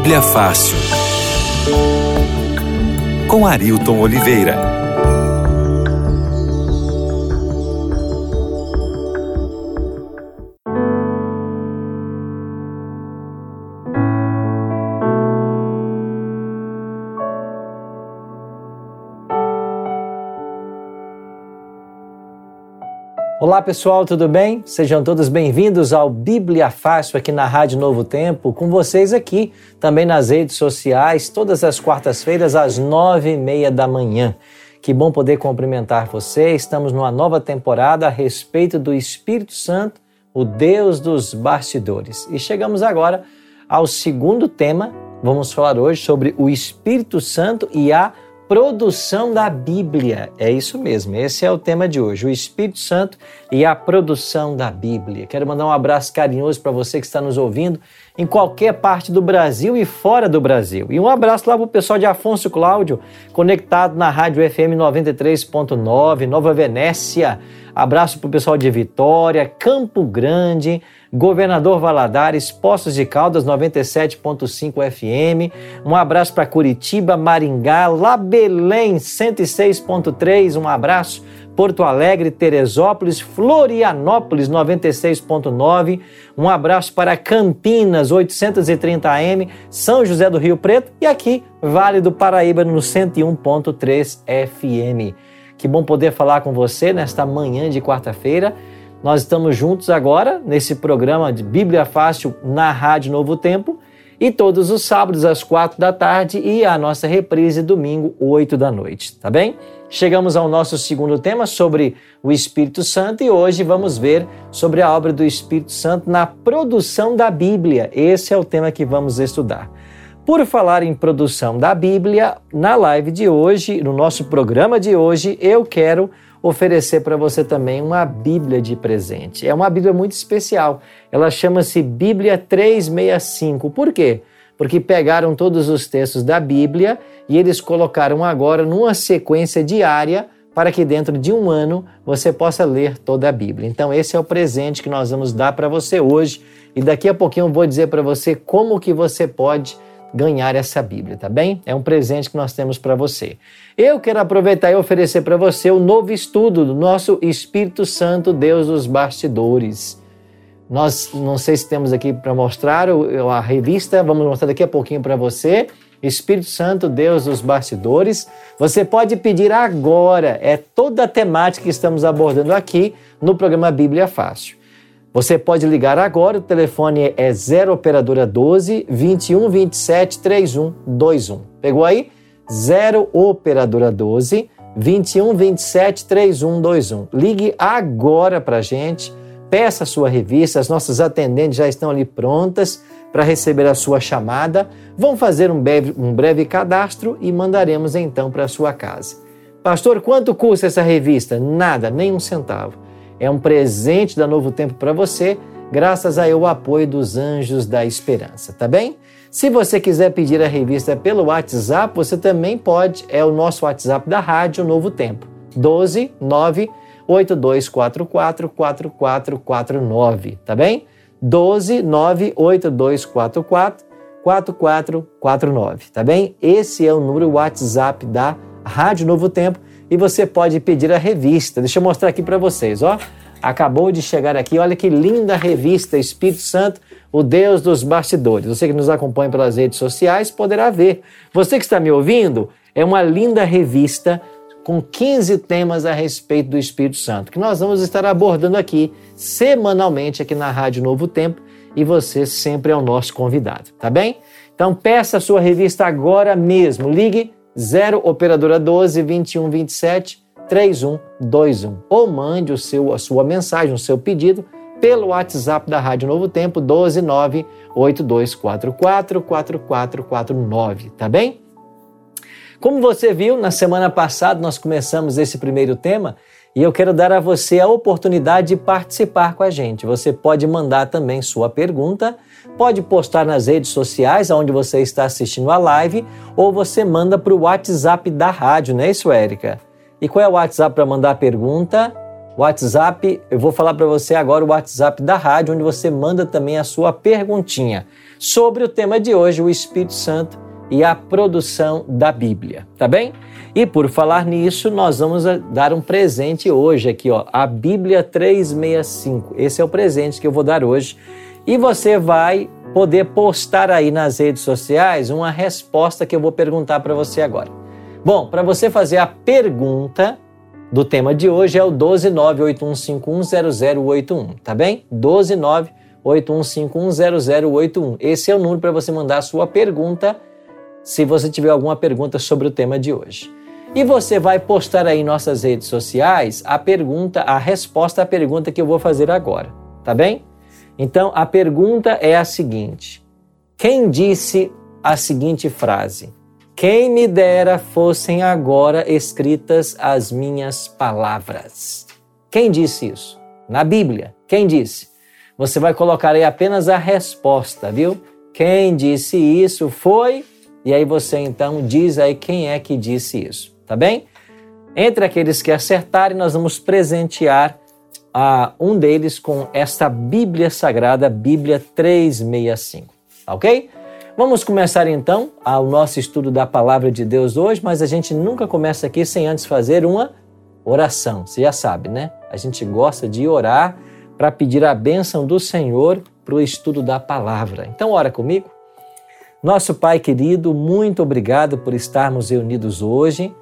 Bíblia Fácil. Com Arilton Oliveira. Olá pessoal, tudo bem? Sejam todos bem-vindos ao Bíblia Fácil aqui na Rádio Novo Tempo, com vocês aqui, também nas redes sociais, todas as quartas-feiras às nove e meia da manhã. Que bom poder cumprimentar você. Estamos numa nova temporada a respeito do Espírito Santo, o Deus dos bastidores. E chegamos agora ao segundo tema. Vamos falar hoje sobre o Espírito Santo e a produção da Bíblia. É isso mesmo, esse é o tema de hoje, o Espírito Santo e a produção da Bíblia. Quero mandar um abraço carinhoso para você que está nos ouvindo em qualquer parte do Brasil e fora do Brasil. E um abraço lá para o pessoal de Afonso Cláudio, conectado na Rádio FM 93.9, Nova Venécia. Abraço para o pessoal de Vitória, Campo Grande, Governador Valadares, Poços de Caldas 97.5 FM. Um abraço para Curitiba, Maringá, La Belém 106.3. Um abraço. Porto Alegre, Teresópolis, Florianópolis 96.9. Um abraço para Campinas 830 AM, São José do Rio Preto e aqui Vale do Paraíba no 101.3 FM. Que bom poder falar com você nesta manhã de quarta-feira. Nós estamos juntos agora nesse programa de Bíblia Fácil na Rádio Novo Tempo e todos os sábados às quatro da tarde e a nossa reprise domingo, oito da noite, tá bem? Chegamos ao nosso segundo tema sobre o Espírito Santo e hoje vamos ver sobre a obra do Espírito Santo na produção da Bíblia. Esse é o tema que vamos estudar. Por falar em produção da Bíblia, na live de hoje, no nosso programa de hoje, eu quero oferecer para você também uma Bíblia de presente. É uma Bíblia muito especial. Ela chama-se Bíblia 365. Por quê? Porque pegaram todos os textos da Bíblia e eles colocaram agora numa sequência diária para que dentro de um ano você possa ler toda a Bíblia. Então esse é o presente que nós vamos dar para você hoje e daqui a pouquinho eu vou dizer para você como que você pode ganhar essa Bíblia, tá bem? É um presente que nós temos para você. Eu quero aproveitar e oferecer para você o novo estudo do nosso Espírito Santo, Deus dos bastidores. Nós não sei se temos aqui para mostrar a revista, vamos mostrar daqui a pouquinho para você. Espírito Santo, Deus dos bastidores. Você pode pedir agora, é toda a temática que estamos abordando aqui no programa Bíblia Fácil. Você pode ligar agora, o telefone é 0 operadora 12 21 27 31 21. Pegou aí? 0 operadora 12 21 27 31 21. Ligue agora para a gente, peça a sua revista, as nossas atendentes já estão ali prontas para receber a sua chamada. Vão fazer um breve, um breve cadastro e mandaremos então para sua casa. Pastor, quanto custa essa revista? Nada, nem um centavo. É um presente da Novo Tempo para você, graças ao apoio dos Anjos da Esperança, tá bem? Se você quiser pedir a revista pelo WhatsApp, você também pode. É o nosso WhatsApp da Rádio Novo Tempo. 12 9 8244 4449, tá bem? 12 9 8244 4449, tá bem? Esse é o número WhatsApp da Rádio Novo Tempo e você pode pedir a revista. Deixa eu mostrar aqui para vocês, ó. Acabou de chegar aqui, olha que linda revista Espírito Santo, o Deus dos bastidores. Você que nos acompanha pelas redes sociais poderá ver. Você que está me ouvindo, é uma linda revista com 15 temas a respeito do Espírito Santo, que nós vamos estar abordando aqui semanalmente aqui na Rádio Novo Tempo e você sempre é o nosso convidado, tá bem? Então peça a sua revista agora mesmo. Ligue 0 operadora 12 21 27 3121 ou mande o seu, a sua mensagem, o seu pedido pelo WhatsApp da Rádio Novo Tempo 129 8244 4449, tá bem? Como você viu, na semana passada nós começamos esse primeiro tema e eu quero dar a você a oportunidade de participar com a gente. Você pode mandar também sua pergunta pode postar nas redes sociais onde você está assistindo a live ou você manda para o WhatsApp da rádio, não é isso, Érica? E qual é o WhatsApp para mandar a pergunta? WhatsApp, eu vou falar para você agora o WhatsApp da rádio, onde você manda também a sua perguntinha sobre o tema de hoje, o Espírito Santo e a produção da Bíblia, tá bem? E por falar nisso, nós vamos dar um presente hoje aqui, ó, a Bíblia 365. Esse é o presente que eu vou dar hoje. E você vai poder postar aí nas redes sociais uma resposta que eu vou perguntar para você agora. Bom, para você fazer a pergunta do tema de hoje é o 12981510081, tá bem? 12981510081. Esse é o número para você mandar a sua pergunta, se você tiver alguma pergunta sobre o tema de hoje. E você vai postar aí em nossas redes sociais a pergunta, a resposta à pergunta que eu vou fazer agora, tá bem? Então a pergunta é a seguinte: Quem disse a seguinte frase? Quem me dera fossem agora escritas as minhas palavras. Quem disse isso? Na Bíblia. Quem disse? Você vai colocar aí apenas a resposta, viu? Quem disse isso foi, e aí você então diz aí quem é que disse isso, tá bem? Entre aqueles que acertarem, nós vamos presentear a um deles com esta Bíblia Sagrada, Bíblia 365, tá ok? Vamos começar então o nosso estudo da palavra de Deus hoje, mas a gente nunca começa aqui sem antes fazer uma oração. Você já sabe, né? A gente gosta de orar para pedir a bênção do Senhor para o estudo da palavra. Então, ora comigo. Nosso Pai querido, muito obrigado por estarmos reunidos hoje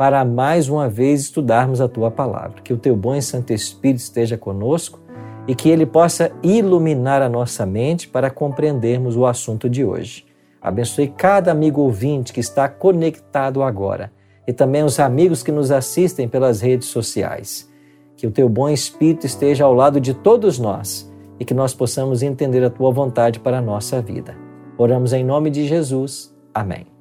para mais uma vez estudarmos a tua palavra. Que o teu bom e santo Espírito esteja conosco e que ele possa iluminar a nossa mente para compreendermos o assunto de hoje. Abençoe cada amigo ouvinte que está conectado agora e também os amigos que nos assistem pelas redes sociais. Que o teu bom espírito esteja ao lado de todos nós e que nós possamos entender a tua vontade para a nossa vida. Oramos em nome de Jesus. Amém.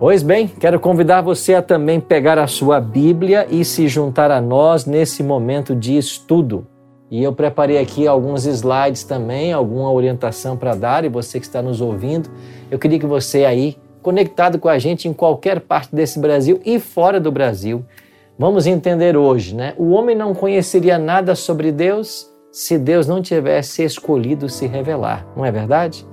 Pois bem, quero convidar você a também pegar a sua Bíblia e se juntar a nós nesse momento de estudo. E eu preparei aqui alguns slides também, alguma orientação para dar, e você que está nos ouvindo, eu queria que você aí, conectado com a gente em qualquer parte desse Brasil e fora do Brasil, vamos entender hoje, né? O homem não conheceria nada sobre Deus se Deus não tivesse escolhido se revelar, não é verdade?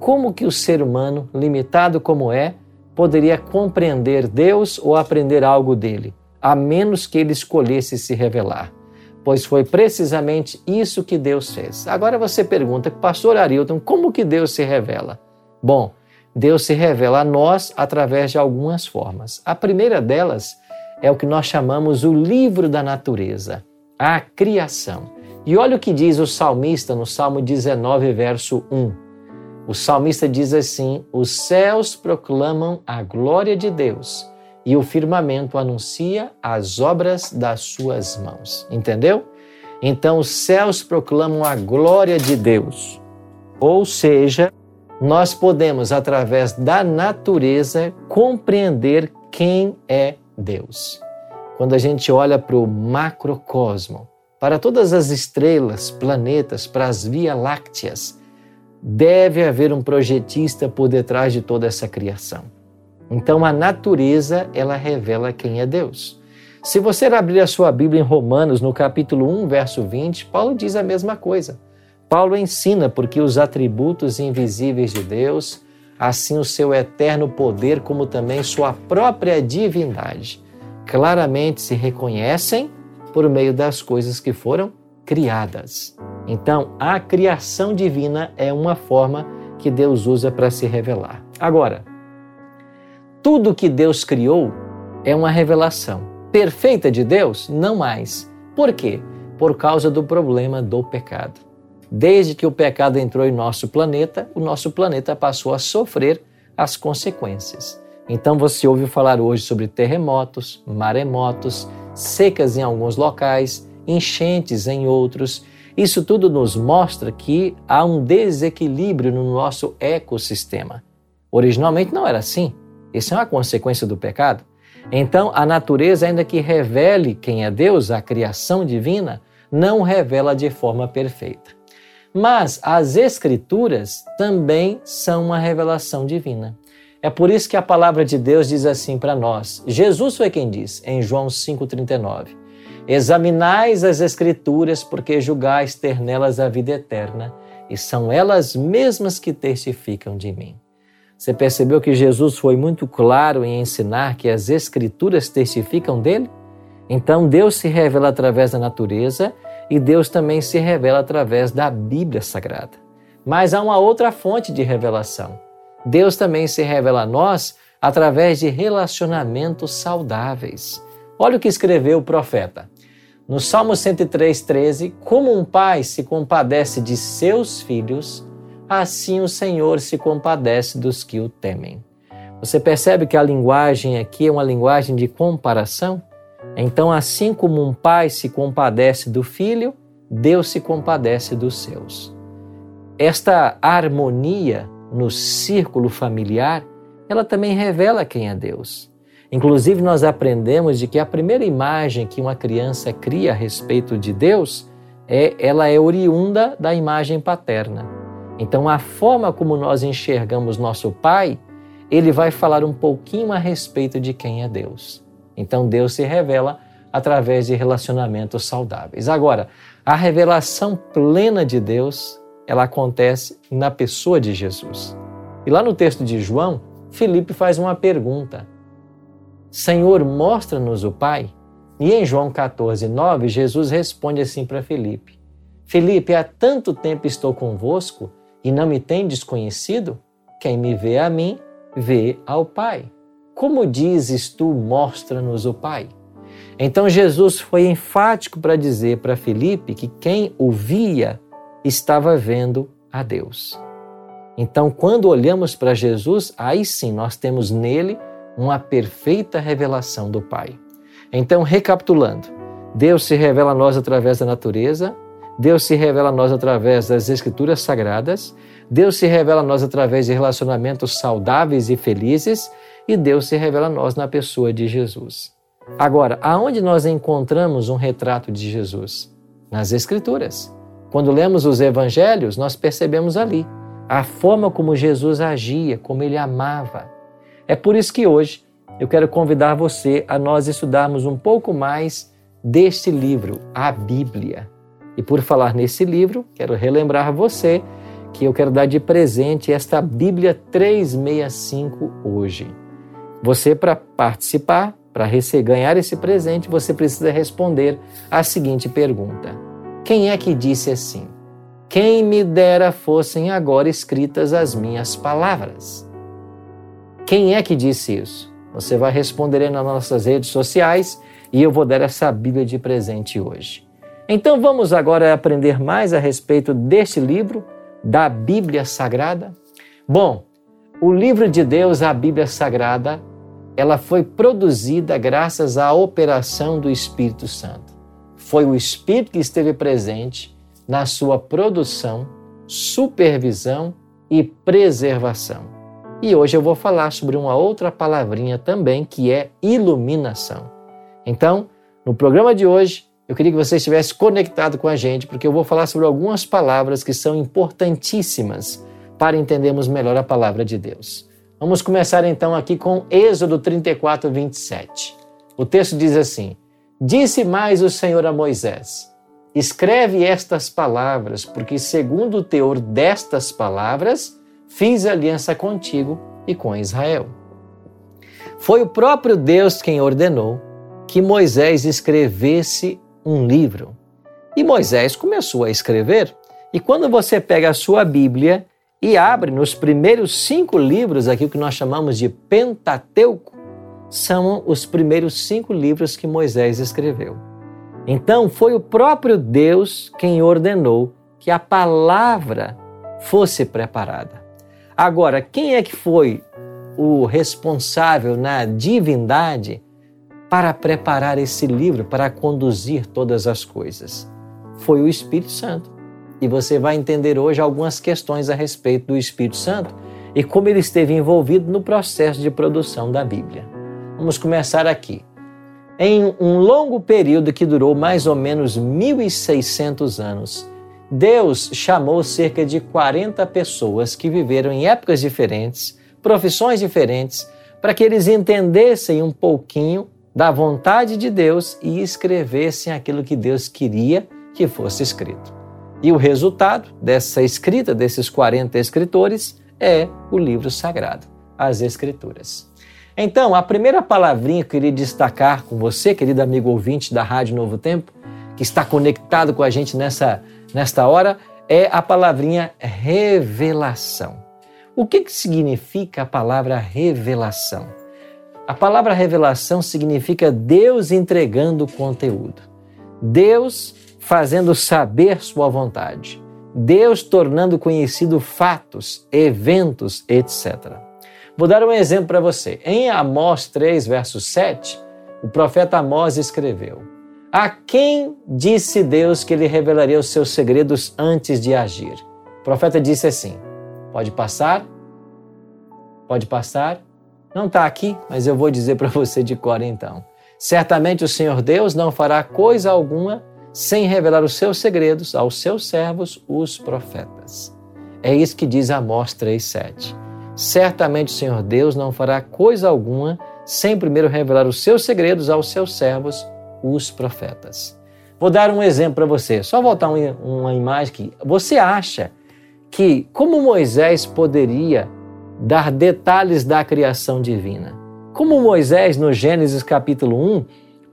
Como que o ser humano, limitado como é, poderia compreender Deus ou aprender algo dele, a menos que ele escolhesse se revelar? pois foi precisamente isso que Deus fez. Agora você pergunta, pastor Arilton, como que Deus se revela? Bom, Deus se revela a nós através de algumas formas. A primeira delas é o que nós chamamos o livro da natureza, a criação. E olha o que diz o salmista no Salmo 19, verso 1. O salmista diz assim: Os céus proclamam a glória de Deus e o firmamento anuncia as obras das suas mãos. Entendeu? Então os céus proclamam a glória de Deus. Ou seja, nós podemos, através da natureza, compreender quem é Deus. Quando a gente olha para o macrocosmo, para todas as estrelas, planetas, para as Via Lácteas, deve haver um projetista por detrás de toda essa criação. Então a natureza, ela revela quem é Deus. Se você abrir a sua Bíblia em Romanos, no capítulo 1, verso 20, Paulo diz a mesma coisa. Paulo ensina porque os atributos invisíveis de Deus, assim o seu eterno poder, como também sua própria divindade, claramente se reconhecem por meio das coisas que foram criadas. Então, a criação divina é uma forma que Deus usa para se revelar. Agora, tudo que Deus criou é uma revelação. Perfeita de Deus? Não mais. Por quê? Por causa do problema do pecado. Desde que o pecado entrou em nosso planeta, o nosso planeta passou a sofrer as consequências. Então você ouve falar hoje sobre terremotos, maremotos, secas em alguns locais, enchentes em outros. Isso tudo nos mostra que há um desequilíbrio no nosso ecossistema. Originalmente não era assim. Isso é uma consequência do pecado. Então, a natureza, ainda que revele quem é Deus, a criação divina, não revela de forma perfeita. Mas as Escrituras também são uma revelação divina. É por isso que a palavra de Deus diz assim para nós. Jesus foi quem diz, em João 5,39, Examinais as Escrituras, porque julgais ter nelas a vida eterna, e são elas mesmas que testificam de mim. Você percebeu que Jesus foi muito claro em ensinar que as Escrituras testificam dele? Então Deus se revela através da natureza e Deus também se revela através da Bíblia Sagrada. Mas há uma outra fonte de revelação. Deus também se revela a nós através de relacionamentos saudáveis. Olha o que escreveu o profeta. No Salmo 103,13, como um pai se compadece de seus filhos, assim o Senhor se compadece dos que o temem. Você percebe que a linguagem aqui é uma linguagem de comparação? Então, assim como um pai se compadece do filho, Deus se compadece dos seus. Esta harmonia no círculo familiar, ela também revela quem é Deus. Inclusive, nós aprendemos de que a primeira imagem que uma criança cria a respeito de Deus é ela é oriunda da imagem paterna. Então, a forma como nós enxergamos nosso pai, ele vai falar um pouquinho a respeito de quem é Deus. Então, Deus se revela através de relacionamentos saudáveis. Agora, a revelação plena de Deus, ela acontece na pessoa de Jesus. E lá no texto de João, Felipe faz uma pergunta: Senhor, mostra-nos o Pai? E em João 14, 9, Jesus responde assim para Felipe: Felipe, há tanto tempo estou convosco e não me tem desconhecido? Quem me vê a mim, vê ao Pai. Como dizes tu, mostra-nos o Pai? Então Jesus foi enfático para dizer para Felipe que quem o via estava vendo a Deus. Então, quando olhamos para Jesus, aí sim nós temos nele uma perfeita revelação do Pai. Então, recapitulando, Deus se revela a nós através da natureza, Deus se revela a nós através das Escrituras Sagradas, Deus se revela a nós através de relacionamentos saudáveis e felizes, e Deus se revela a nós na pessoa de Jesus. Agora, aonde nós encontramos um retrato de Jesus? Nas Escrituras. Quando lemos os Evangelhos, nós percebemos ali a forma como Jesus agia, como ele amava, é por isso que hoje eu quero convidar você a nós estudarmos um pouco mais deste livro, a Bíblia. E por falar nesse livro, quero relembrar você que eu quero dar de presente esta Bíblia 365 hoje. Você, para participar, para ganhar esse presente, você precisa responder a seguinte pergunta: Quem é que disse assim? Quem me dera fossem agora escritas as minhas palavras? Quem é que disse isso? Você vai responder aí nas nossas redes sociais e eu vou dar essa Bíblia de presente hoje. Então vamos agora aprender mais a respeito deste livro, da Bíblia Sagrada. Bom, o livro de Deus, a Bíblia Sagrada, ela foi produzida graças à operação do Espírito Santo. Foi o Espírito que esteve presente na sua produção, supervisão e preservação. E hoje eu vou falar sobre uma outra palavrinha também, que é iluminação. Então, no programa de hoje, eu queria que você estivesse conectado com a gente, porque eu vou falar sobre algumas palavras que são importantíssimas para entendermos melhor a palavra de Deus. Vamos começar então aqui com Êxodo 34, 27. O texto diz assim: Disse mais o Senhor a Moisés: Escreve estas palavras, porque segundo o teor destas palavras, fiz aliança contigo e com Israel. Foi o próprio Deus quem ordenou que Moisés escrevesse um livro. E Moisés começou a escrever. E quando você pega a sua Bíblia e abre nos primeiros cinco livros, aqui o que nós chamamos de Pentateuco, são os primeiros cinco livros que Moisés escreveu. Então, foi o próprio Deus quem ordenou que a palavra fosse preparada. Agora, quem é que foi o responsável na divindade para preparar esse livro, para conduzir todas as coisas? Foi o Espírito Santo. E você vai entender hoje algumas questões a respeito do Espírito Santo e como ele esteve envolvido no processo de produção da Bíblia. Vamos começar aqui. Em um longo período que durou mais ou menos 1600 anos, Deus chamou cerca de 40 pessoas que viveram em épocas diferentes, profissões diferentes, para que eles entendessem um pouquinho da vontade de Deus e escrevessem aquilo que Deus queria que fosse escrito. E o resultado dessa escrita, desses 40 escritores, é o livro sagrado, as Escrituras. Então, a primeira palavrinha que eu queria destacar com você, querido amigo ouvinte da Rádio Novo Tempo, que está conectado com a gente nessa, nesta hora, é a palavrinha revelação. O que, que significa a palavra revelação? A palavra revelação significa Deus entregando conteúdo, Deus fazendo saber sua vontade, Deus tornando conhecido fatos, eventos, etc. Vou dar um exemplo para você. Em Amós 3, verso 7, o profeta Amós escreveu: A quem disse Deus que ele revelaria os seus segredos antes de agir? O profeta disse assim: Pode passar? Pode passar? Não está aqui, mas eu vou dizer para você de cor então. Certamente o Senhor Deus não fará coisa alguma sem revelar os seus segredos aos seus servos, os profetas. É isso que diz Amós 3,7. Certamente o Senhor Deus não fará coisa alguma sem primeiro revelar os seus segredos aos seus servos, os profetas. Vou dar um exemplo para você. Só voltar uma imagem que você acha que como Moisés poderia dar detalhes da criação divina? Como Moisés no Gênesis capítulo 1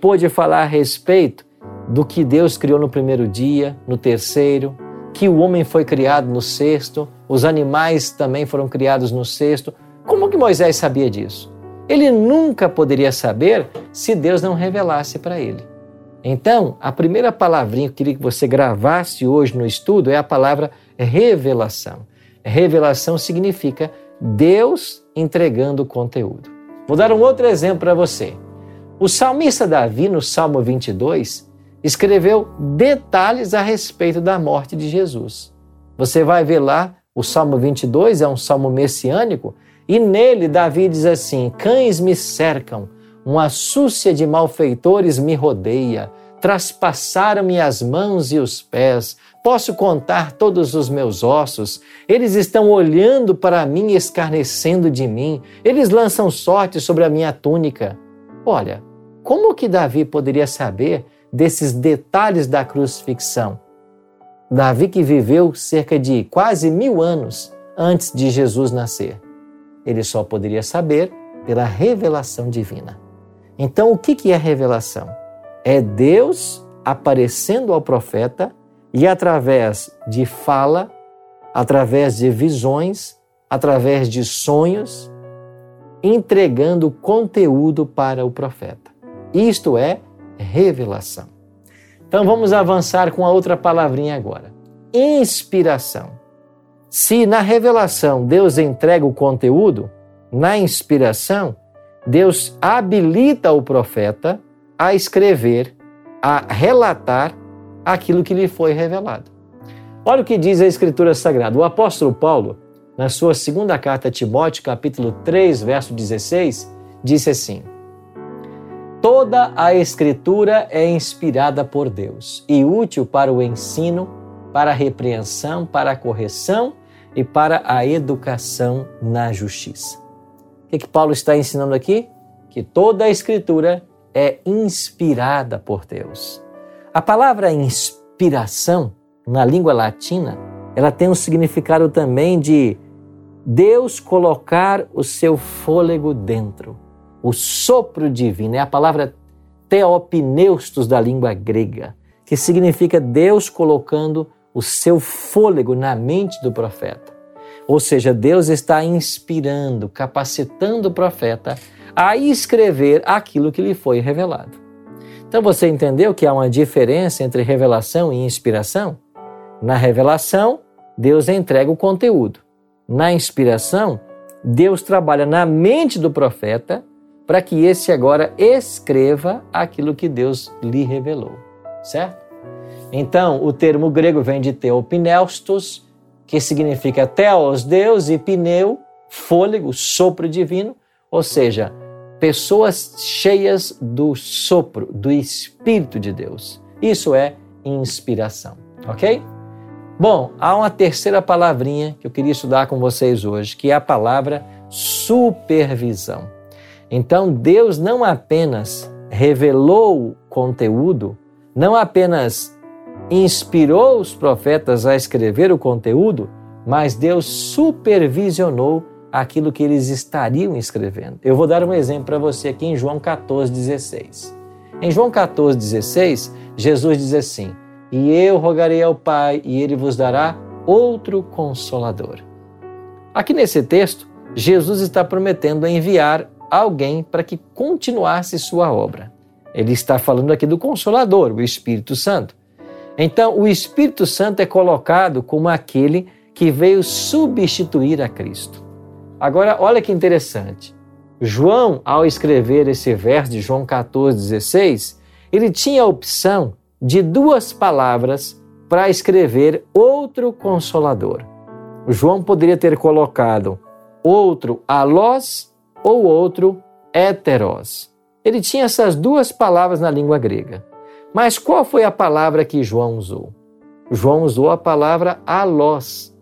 pôde falar a respeito do que Deus criou no primeiro dia, no terceiro, que o homem foi criado no sexto, os animais também foram criados no sexto. Como que Moisés sabia disso? Ele nunca poderia saber se Deus não revelasse para ele. Então, a primeira palavrinha que eu queria que você gravasse hoje no estudo é a palavra revelação. Revelação significa Deus entregando conteúdo. Vou dar um outro exemplo para você. O salmista Davi, no Salmo 22, escreveu detalhes a respeito da morte de Jesus. Você vai ver lá, o Salmo 22 é um salmo messiânico, e nele Davi diz assim: Cães me cercam, uma súcia de malfeitores me rodeia, traspassaram-me as mãos e os pés, posso contar todos os meus ossos. Eles estão olhando para mim e escarnecendo de mim. Eles lançam sorte sobre a minha túnica. Olha, como que Davi poderia saber desses detalhes da crucifixão. Davi, que viveu cerca de quase mil anos antes de Jesus nascer, ele só poderia saber pela revelação divina. Então, o que é revelação? É Deus aparecendo ao profeta e, através de fala, através de visões, através de sonhos, entregando conteúdo para o profeta. Isto é revelação. Então vamos avançar com a outra palavrinha agora. Inspiração. Se na revelação Deus entrega o conteúdo, na inspiração, Deus habilita o profeta a escrever, a relatar aquilo que lhe foi revelado. Olha o que diz a Escritura Sagrada. O apóstolo Paulo, na sua segunda carta a Timóteo, capítulo 3, verso 16, disse assim: Toda a Escritura é inspirada por Deus e útil para o ensino, para a repreensão, para a correção e para a educação na justiça. O que, que Paulo está ensinando aqui? Que toda a Escritura é inspirada por Deus. A palavra inspiração, na língua latina, ela tem um significado também de Deus colocar o seu fôlego dentro o sopro divino, é a palavra teopneustos da língua grega, que significa Deus colocando o seu fôlego na mente do profeta. Ou seja, Deus está inspirando, capacitando o profeta a escrever aquilo que lhe foi revelado. Então você entendeu que há uma diferença entre revelação e inspiração? Na revelação, Deus entrega o conteúdo. Na inspiração, Deus trabalha na mente do profeta para que esse agora escreva aquilo que Deus lhe revelou, certo? Então, o termo grego vem de teopneustos, que significa teos, Deus, e pneu, fôlego, sopro divino, ou seja, pessoas cheias do sopro, do Espírito de Deus. Isso é inspiração, ok? Bom, há uma terceira palavrinha que eu queria estudar com vocês hoje, que é a palavra supervisão. Então Deus não apenas revelou o conteúdo, não apenas inspirou os profetas a escrever o conteúdo, mas Deus supervisionou aquilo que eles estariam escrevendo. Eu vou dar um exemplo para você aqui em João 14,16. Em João 14,16, Jesus diz assim: E eu rogarei ao Pai, e ele vos dará outro consolador. Aqui nesse texto, Jesus está prometendo enviar alguém para que continuasse sua obra. Ele está falando aqui do Consolador, o Espírito Santo. Então, o Espírito Santo é colocado como aquele que veio substituir a Cristo. Agora, olha que interessante. João, ao escrever esse verso de João 14, 16, ele tinha a opção de duas palavras para escrever outro consolador. João poderia ter colocado outro alós ou outro heteros. Ele tinha essas duas palavras na língua grega. Mas qual foi a palavra que João usou? João usou a palavra alós.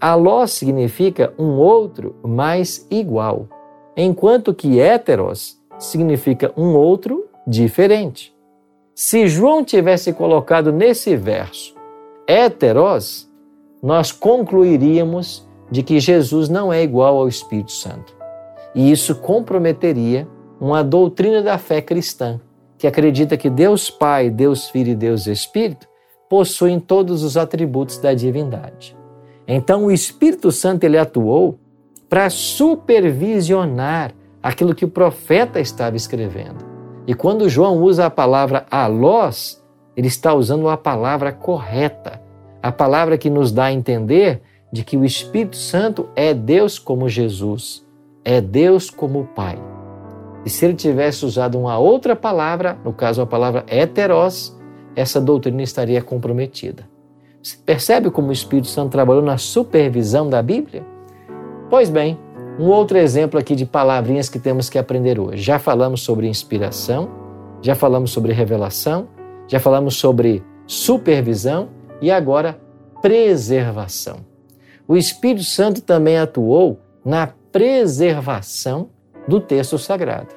Alós significa um outro mais igual, enquanto que heteros significa um outro diferente. Se João tivesse colocado nesse verso heteros, nós concluiríamos de que Jesus não é igual ao Espírito Santo. E isso comprometeria uma doutrina da fé cristã, que acredita que Deus Pai, Deus Filho e Deus Espírito possuem todos os atributos da divindade. Então o Espírito Santo ele atuou para supervisionar aquilo que o profeta estava escrevendo. E quando João usa a palavra alós, ele está usando a palavra correta, a palavra que nos dá a entender de que o Espírito Santo é Deus como Jesus, é Deus como Pai. E se ele tivesse usado uma outra palavra, no caso a palavra heteros, essa doutrina estaria comprometida. Você percebe como o Espírito Santo trabalhou na supervisão da Bíblia? Pois bem, um outro exemplo aqui de palavrinhas que temos que aprender hoje. Já falamos sobre inspiração, já falamos sobre revelação, já falamos sobre supervisão e agora preservação o Espírito Santo também atuou na preservação do texto sagrado.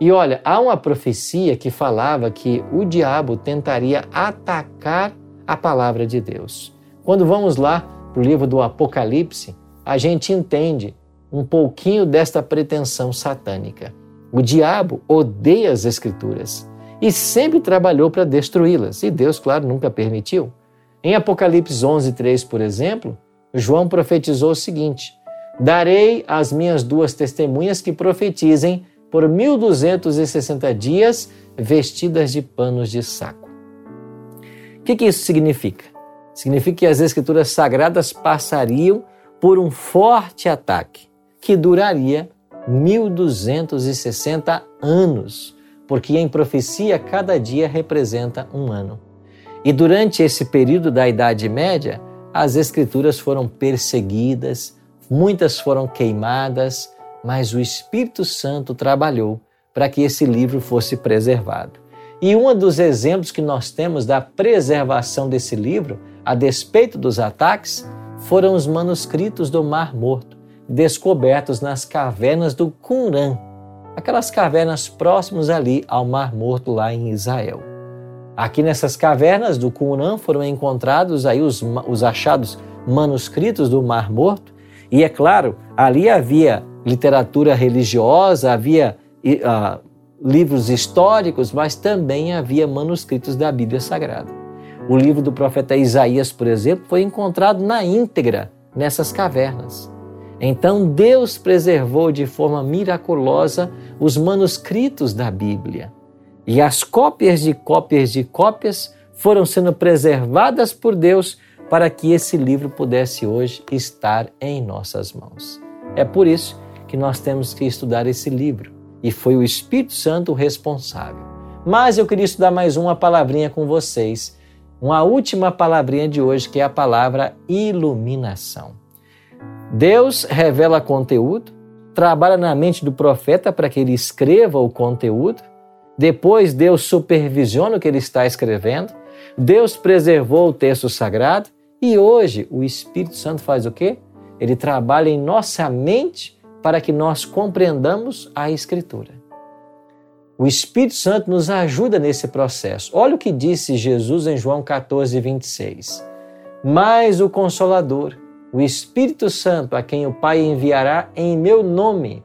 E olha, há uma profecia que falava que o diabo tentaria atacar a palavra de Deus. Quando vamos lá para o livro do Apocalipse, a gente entende um pouquinho desta pretensão satânica. O diabo odeia as Escrituras e sempre trabalhou para destruí-las, e Deus, claro, nunca permitiu. Em Apocalipse 11, 3, por exemplo, João profetizou o seguinte: Darei às minhas duas testemunhas que profetizem por 1260 dias, vestidas de panos de saco. O que, que isso significa? Significa que as Escrituras Sagradas passariam por um forte ataque que duraria 1260 anos, porque em profecia cada dia representa um ano. E durante esse período da Idade Média, as Escrituras foram perseguidas, muitas foram queimadas, mas o Espírito Santo trabalhou para que esse livro fosse preservado. E um dos exemplos que nós temos da preservação desse livro, a despeito dos ataques, foram os manuscritos do Mar Morto, descobertos nas cavernas do Qumran, aquelas cavernas próximas ali ao Mar Morto lá em Israel. Aqui nessas cavernas do Qumran foram encontrados aí os, os achados manuscritos do Mar Morto e é claro, ali havia literatura religiosa, havia uh, livros históricos, mas também havia manuscritos da Bíblia Sagrada. O livro do profeta Isaías, por exemplo, foi encontrado na íntegra nessas cavernas. Então Deus preservou de forma miraculosa os manuscritos da Bíblia. E as cópias de cópias de cópias foram sendo preservadas por Deus para que esse livro pudesse hoje estar em nossas mãos. É por isso que nós temos que estudar esse livro e foi o Espírito Santo o responsável. Mas eu queria estudar mais uma palavrinha com vocês, uma última palavrinha de hoje que é a palavra iluminação. Deus revela conteúdo, trabalha na mente do profeta para que ele escreva o conteúdo depois Deus supervisiona o que ele está escrevendo. Deus preservou o texto sagrado e hoje o Espírito Santo faz o quê? Ele trabalha em nossa mente para que nós compreendamos a Escritura. O Espírito Santo nos ajuda nesse processo. Olha o que disse Jesus em João 14, 26. Mas o Consolador, o Espírito Santo, a quem o Pai enviará em meu nome,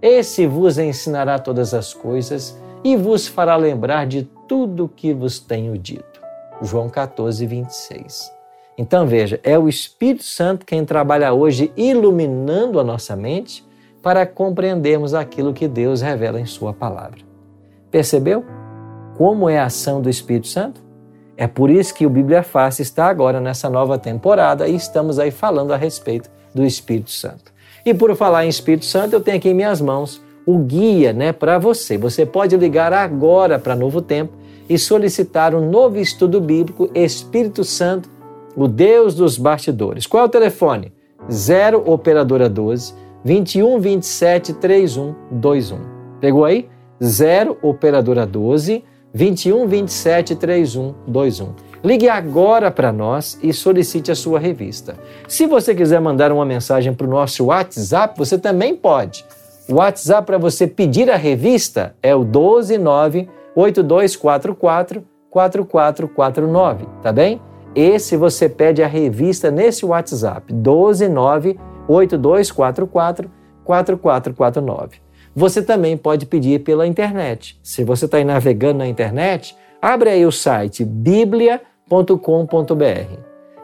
esse vos ensinará todas as coisas e vos fará lembrar de tudo o que vos tenho dito. João 14, 26. Então veja, é o Espírito Santo quem trabalha hoje iluminando a nossa mente para compreendermos aquilo que Deus revela em Sua palavra. Percebeu como é a ação do Espírito Santo? É por isso que o Bíblia Fácil está agora nessa nova temporada e estamos aí falando a respeito do Espírito Santo. E por falar em Espírito Santo, eu tenho aqui em minhas mãos o guia né, para você. Você pode ligar agora para Novo Tempo e solicitar um novo estudo bíblico Espírito Santo, o Deus dos bastidores. Qual é o telefone? 0 Operadora 12 21 27 31 21. Pegou aí? 0 Operadora 12 21 27 31 21. Ligue agora para nós e solicite a sua revista. Se você quiser mandar uma mensagem para o nosso WhatsApp, você também pode. O WhatsApp para você pedir a revista é o 129 8244 4449, tá bem? Esse você pede a revista nesse WhatsApp, 129 8244 4449. Você também pode pedir pela internet. Se você está navegando na internet, abre aí o site biblia.com.br.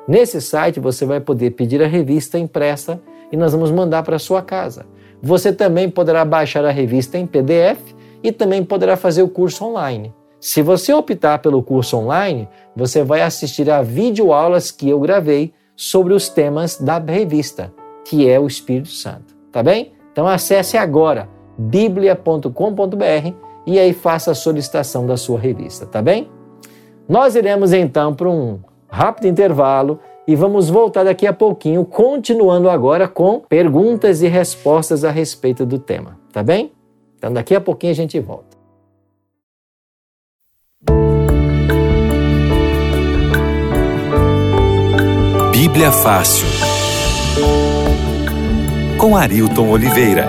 Nesse site você vai poder pedir a revista impressa e nós vamos mandar para sua casa. Você também poderá baixar a revista em PDF e também poderá fazer o curso online. Se você optar pelo curso online, você vai assistir a videoaulas que eu gravei sobre os temas da revista, que é o Espírito Santo. Tá bem? Então acesse agora biblia.com.br e aí faça a solicitação da sua revista, tá bem? Nós iremos então para um rápido intervalo e vamos voltar daqui a pouquinho, continuando agora com perguntas e respostas a respeito do tema, tá bem? Então daqui a pouquinho a gente volta. Bíblia Fácil. Com Arilton Oliveira.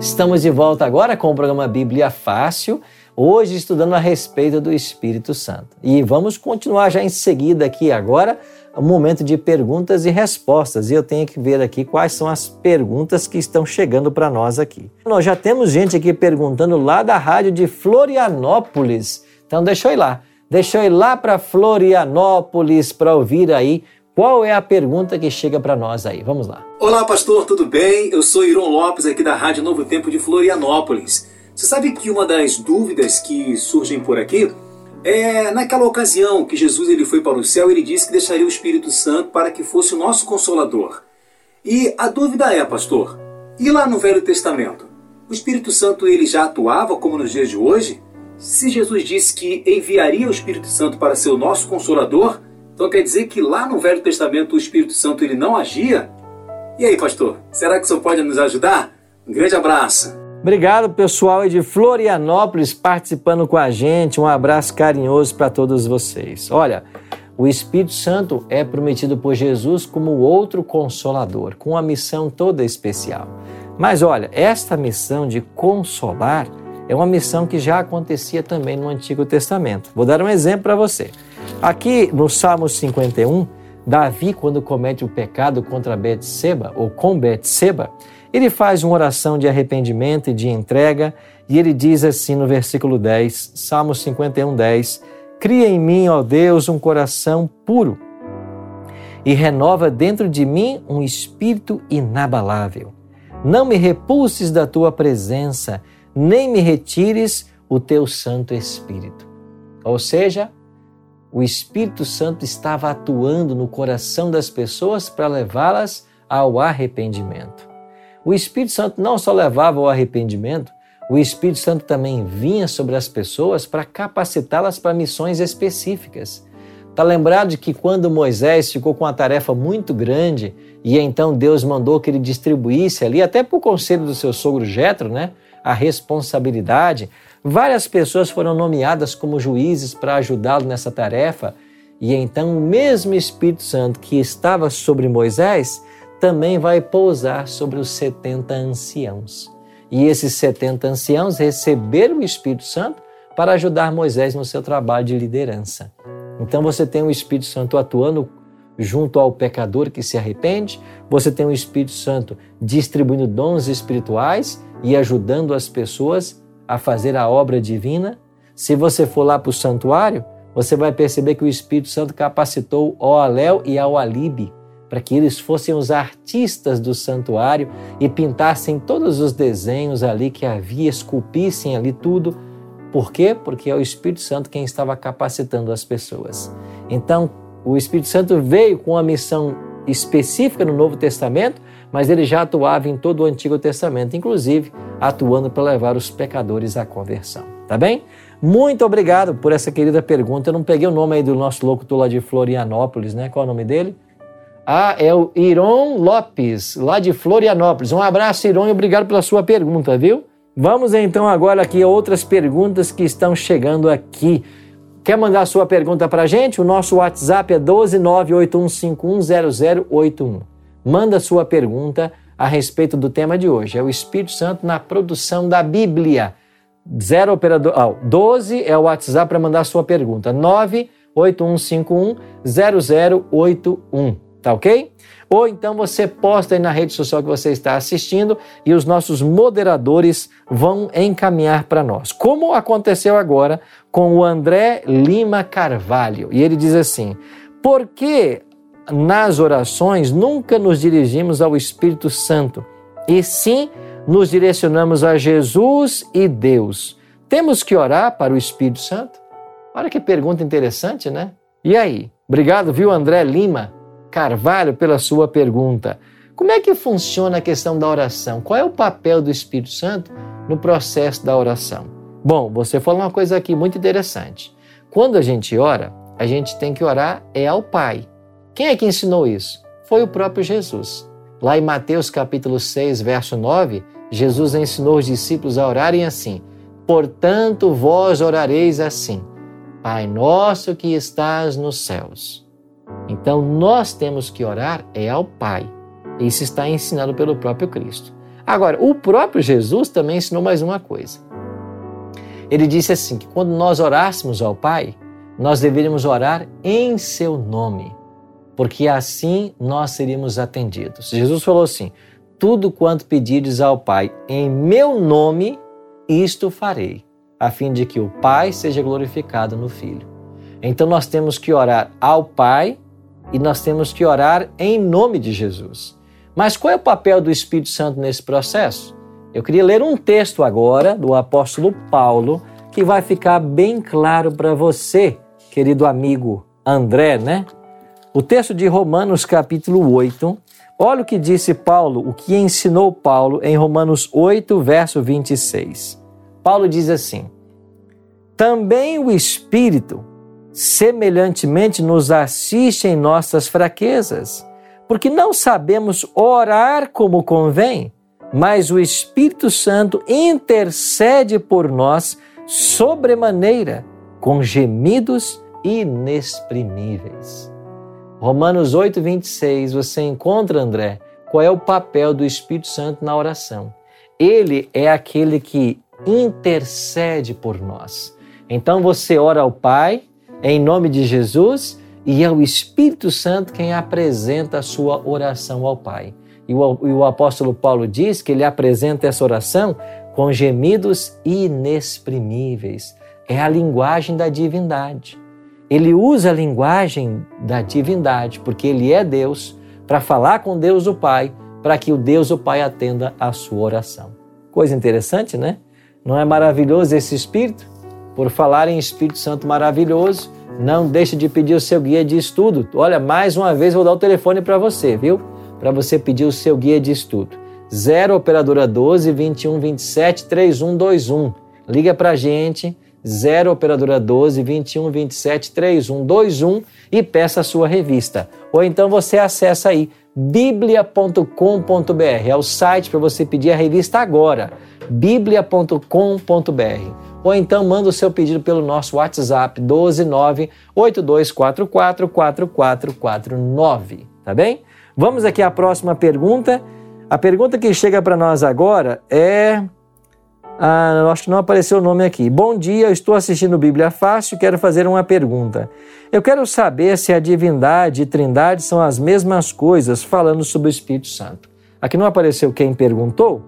Estamos de volta agora com o programa Bíblia Fácil, hoje estudando a respeito do Espírito Santo. E vamos continuar já em seguida aqui agora um momento de perguntas e respostas. E eu tenho que ver aqui quais são as perguntas que estão chegando para nós aqui. Nós já temos gente aqui perguntando lá da rádio de Florianópolis. Então deixa eu ir lá. Deixa eu ir lá para Florianópolis para ouvir aí qual é a pergunta que chega para nós aí. Vamos lá. Olá, pastor, tudo bem? Eu sou Iron Lopes aqui da Rádio Novo Tempo de Florianópolis. Você sabe que uma das dúvidas que surgem por aqui é, naquela ocasião que Jesus ele foi para o céu, ele disse que deixaria o Espírito Santo para que fosse o nosso consolador. E a dúvida é, pastor, e lá no Velho Testamento? O Espírito Santo ele já atuava como nos dias de hoje? Se Jesus disse que enviaria o Espírito Santo para ser o nosso consolador, então quer dizer que lá no Velho Testamento o Espírito Santo ele não agia? E aí, pastor, será que o senhor pode nos ajudar? Um grande abraço. Obrigado, pessoal de Florianópolis participando com a gente. Um abraço carinhoso para todos vocês. Olha, o Espírito Santo é prometido por Jesus como outro consolador, com uma missão toda especial. Mas olha, esta missão de consolar é uma missão que já acontecia também no Antigo Testamento. Vou dar um exemplo para você. Aqui no Salmo 51, Davi, quando comete o pecado contra Betseba ou com Betseba, ele faz uma oração de arrependimento e de entrega, e ele diz assim no versículo 10, Salmo 51, 10: Cria em mim, ó Deus, um coração puro e renova dentro de mim um espírito inabalável. Não me repulses da tua presença, nem me retires o teu Santo Espírito. Ou seja, o Espírito Santo estava atuando no coração das pessoas para levá-las ao arrependimento. O Espírito Santo não só levava ao arrependimento, o Espírito Santo também vinha sobre as pessoas para capacitá-las para missões específicas. Está lembrado de que quando Moisés ficou com uma tarefa muito grande e então Deus mandou que ele distribuísse ali, até por conselho do seu sogro Jetro, né, a responsabilidade, várias pessoas foram nomeadas como juízes para ajudá-lo nessa tarefa E então o mesmo Espírito Santo que estava sobre Moisés também vai pousar sobre os 70 anciãos. E esses 70 anciãos receberam o Espírito Santo para ajudar Moisés no seu trabalho de liderança. Então você tem o Espírito Santo atuando junto ao pecador que se arrepende, você tem o Espírito Santo distribuindo dons espirituais e ajudando as pessoas a fazer a obra divina. Se você for lá para o santuário, você vai perceber que o Espírito Santo capacitou o Aléu e ao Alibe para que eles fossem os artistas do santuário e pintassem todos os desenhos ali que havia, esculpissem ali tudo. Por quê? Porque é o Espírito Santo quem estava capacitando as pessoas. Então, o Espírito Santo veio com uma missão específica no Novo Testamento, mas ele já atuava em todo o Antigo Testamento, inclusive atuando para levar os pecadores à conversão. Tá bem? Muito obrigado por essa querida pergunta. Eu não peguei o nome aí do nosso locutor lá de Florianópolis, né? Qual é o nome dele? Ah, é o Iron Lopes, lá de Florianópolis. Um abraço, Iron, e obrigado pela sua pergunta, viu? Vamos então agora aqui a outras perguntas que estão chegando aqui. Quer mandar sua pergunta para gente? O nosso WhatsApp é 12981510081. Manda sua pergunta a respeito do tema de hoje. É o Espírito Santo na produção da Bíblia. Zero operador. Oh, 12 é o WhatsApp para mandar sua pergunta. 98151 0081. Tá ok? Ou então você posta aí na rede social que você está assistindo e os nossos moderadores vão encaminhar para nós. Como aconteceu agora com o André Lima Carvalho. E ele diz assim: por que nas orações nunca nos dirigimos ao Espírito Santo e sim nos direcionamos a Jesus e Deus. Temos que orar para o Espírito Santo? Olha que pergunta interessante, né? E aí? Obrigado, viu, André Lima Carvalho, pela sua pergunta. Como é que funciona a questão da oração? Qual é o papel do Espírito Santo no processo da oração? Bom, você falou uma coisa aqui muito interessante. Quando a gente ora, a gente tem que orar é ao Pai. Quem é que ensinou isso? Foi o próprio Jesus. Lá em Mateus capítulo 6, verso 9, Jesus ensinou os discípulos a orarem assim: Portanto, vós orareis assim: Pai nosso que estás nos céus. Então, nós temos que orar é ao Pai. Isso está ensinado pelo próprio Cristo. Agora, o próprio Jesus também ensinou mais uma coisa. Ele disse assim: que quando nós orássemos ao Pai, nós deveríamos orar em seu nome porque assim nós seríamos atendidos. Jesus falou assim: Tudo quanto pedires ao Pai em meu nome, isto farei, a fim de que o Pai seja glorificado no Filho. Então nós temos que orar ao Pai e nós temos que orar em nome de Jesus. Mas qual é o papel do Espírito Santo nesse processo? Eu queria ler um texto agora do apóstolo Paulo que vai ficar bem claro para você, querido amigo André, né? O texto de Romanos, capítulo 8, olha o que disse Paulo, o que ensinou Paulo em Romanos 8, verso 26. Paulo diz assim: Também o Espírito, semelhantemente, nos assiste em nossas fraquezas, porque não sabemos orar como convém, mas o Espírito Santo intercede por nós sobremaneira, com gemidos inexprimíveis. Romanos 8, 26, você encontra, André, qual é o papel do Espírito Santo na oração. Ele é aquele que intercede por nós. Então você ora ao Pai, em nome de Jesus, e é o Espírito Santo quem apresenta a sua oração ao Pai. E o, e o apóstolo Paulo diz que ele apresenta essa oração com gemidos inexprimíveis. É a linguagem da divindade. Ele usa a linguagem da divindade, porque ele é Deus, para falar com Deus o Pai, para que o Deus o Pai atenda a sua oração. Coisa interessante, né? Não é maravilhoso esse Espírito? Por falar em Espírito Santo maravilhoso, não deixe de pedir o seu guia de estudo. Olha, mais uma vez vou dar o telefone para você, viu? Para você pedir o seu guia de estudo. 0 operadora 12 21 27 3121. Liga para a gente 0 operadora 12 21 27 3121 e peça a sua revista. Ou então você acessa aí biblia.com.br. É o site para você pedir a revista agora, biblia.com.br. Ou então manda o seu pedido pelo nosso WhatsApp 129 8244 4449, tá bem? Vamos aqui à próxima pergunta. A pergunta que chega para nós agora é ah, acho que não apareceu o nome aqui. Bom dia, eu estou assistindo Bíblia Fácil e quero fazer uma pergunta. Eu quero saber se a divindade e trindade são as mesmas coisas, falando sobre o Espírito Santo. Aqui não apareceu quem perguntou?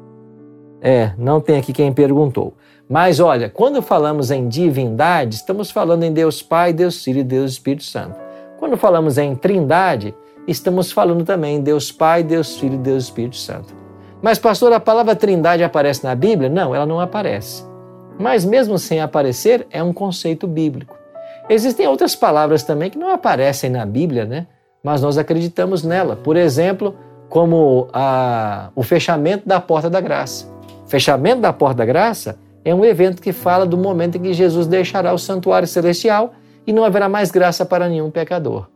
É, não tem aqui quem perguntou. Mas olha, quando falamos em divindade, estamos falando em Deus Pai, Deus Filho e Deus Espírito Santo. Quando falamos em trindade, estamos falando também em Deus Pai, Deus Filho e Deus Espírito Santo. Mas, pastor, a palavra trindade aparece na Bíblia? Não, ela não aparece. Mas, mesmo sem aparecer, é um conceito bíblico. Existem outras palavras também que não aparecem na Bíblia, né? Mas nós acreditamos nela. Por exemplo, como a, o fechamento da porta da graça. Fechamento da porta da graça é um evento que fala do momento em que Jesus deixará o santuário celestial e não haverá mais graça para nenhum pecador.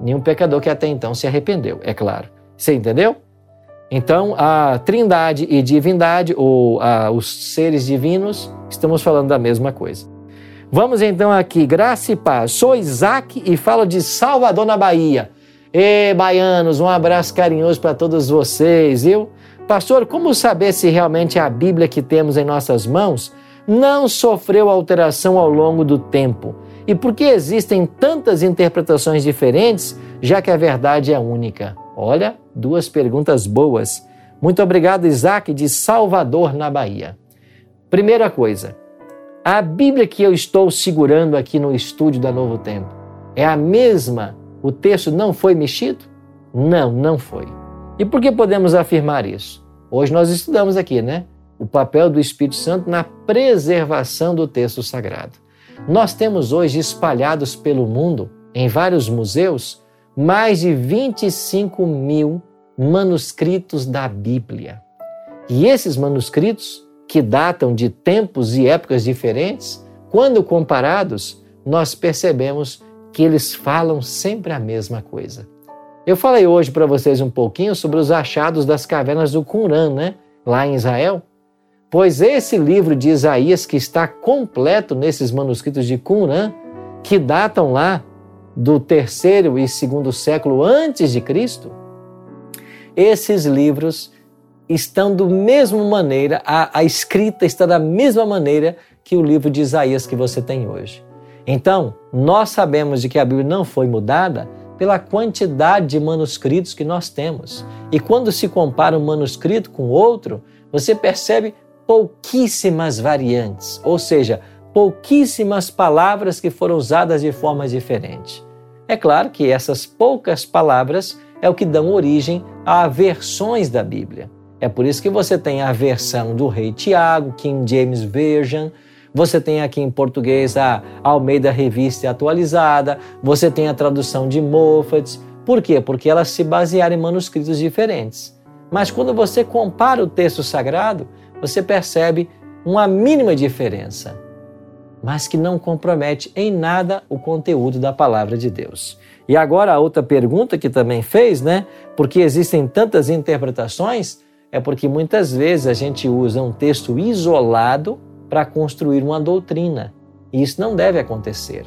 Nenhum pecador que até então se arrependeu, é claro. Você entendeu? Então, a trindade e divindade, ou a, os seres divinos, estamos falando da mesma coisa. Vamos então aqui, graça e paz. Sou Isaac e falo de Salvador, na Bahia. E baianos, um abraço carinhoso para todos vocês, viu? Pastor, como saber se realmente a Bíblia que temos em nossas mãos não sofreu alteração ao longo do tempo? E por que existem tantas interpretações diferentes, já que a verdade é única? Olha, duas perguntas boas. Muito obrigado, Isaac, de Salvador, na Bahia. Primeira coisa, a Bíblia que eu estou segurando aqui no estúdio da Novo Tempo é a mesma? O texto não foi mexido? Não, não foi. E por que podemos afirmar isso? Hoje nós estudamos aqui, né? O papel do Espírito Santo na preservação do texto sagrado. Nós temos hoje espalhados pelo mundo, em vários museus, mais de 25 mil manuscritos da Bíblia. E esses manuscritos, que datam de tempos e épocas diferentes, quando comparados, nós percebemos que eles falam sempre a mesma coisa. Eu falei hoje para vocês um pouquinho sobre os achados das cavernas do Qumran, né? lá em Israel. Pois esse livro de Isaías, que está completo nesses manuscritos de Qumran, que datam lá do terceiro e segundo século antes de Cristo, esses livros estão do mesma maneira, a, a escrita está da mesma maneira que o livro de Isaías que você tem hoje. Então, nós sabemos de que a Bíblia não foi mudada pela quantidade de manuscritos que nós temos. E quando se compara um manuscrito com outro, você percebe pouquíssimas variantes, ou seja, pouquíssimas palavras que foram usadas de formas diferentes. É claro que essas poucas palavras é o que dão origem a versões da Bíblia. É por isso que você tem a versão do Rei Tiago, King James Version, você tem aqui em português a Almeida Revista Atualizada, você tem a tradução de Moffat. Por quê? Porque elas se basearam em manuscritos diferentes. Mas quando você compara o texto sagrado, você percebe uma mínima diferença mas que não compromete em nada o conteúdo da palavra de Deus. E agora a outra pergunta que também fez, né? Porque existem tantas interpretações, é porque muitas vezes a gente usa um texto isolado para construir uma doutrina. E isso não deve acontecer.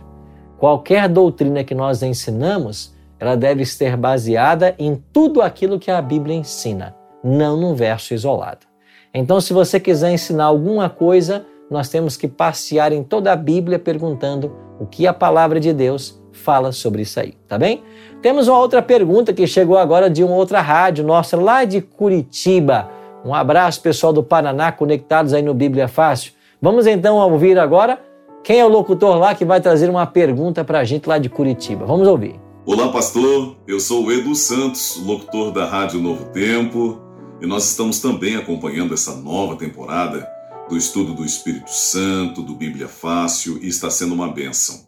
Qualquer doutrina que nós ensinamos, ela deve ser baseada em tudo aquilo que a Bíblia ensina, não num verso isolado. Então, se você quiser ensinar alguma coisa, nós temos que passear em toda a Bíblia perguntando o que a palavra de Deus fala sobre isso aí, tá bem? Temos uma outra pergunta que chegou agora de uma outra rádio nossa lá de Curitiba. Um abraço, pessoal do Paraná, conectados aí no Bíblia Fácil. Vamos então ouvir agora quem é o locutor lá que vai trazer uma pergunta para a gente lá de Curitiba. Vamos ouvir. Olá, pastor. Eu sou o Edu Santos, locutor da Rádio Novo Tempo, e nós estamos também acompanhando essa nova temporada do estudo do Espírito Santo, do Bíblia Fácil, e está sendo uma benção.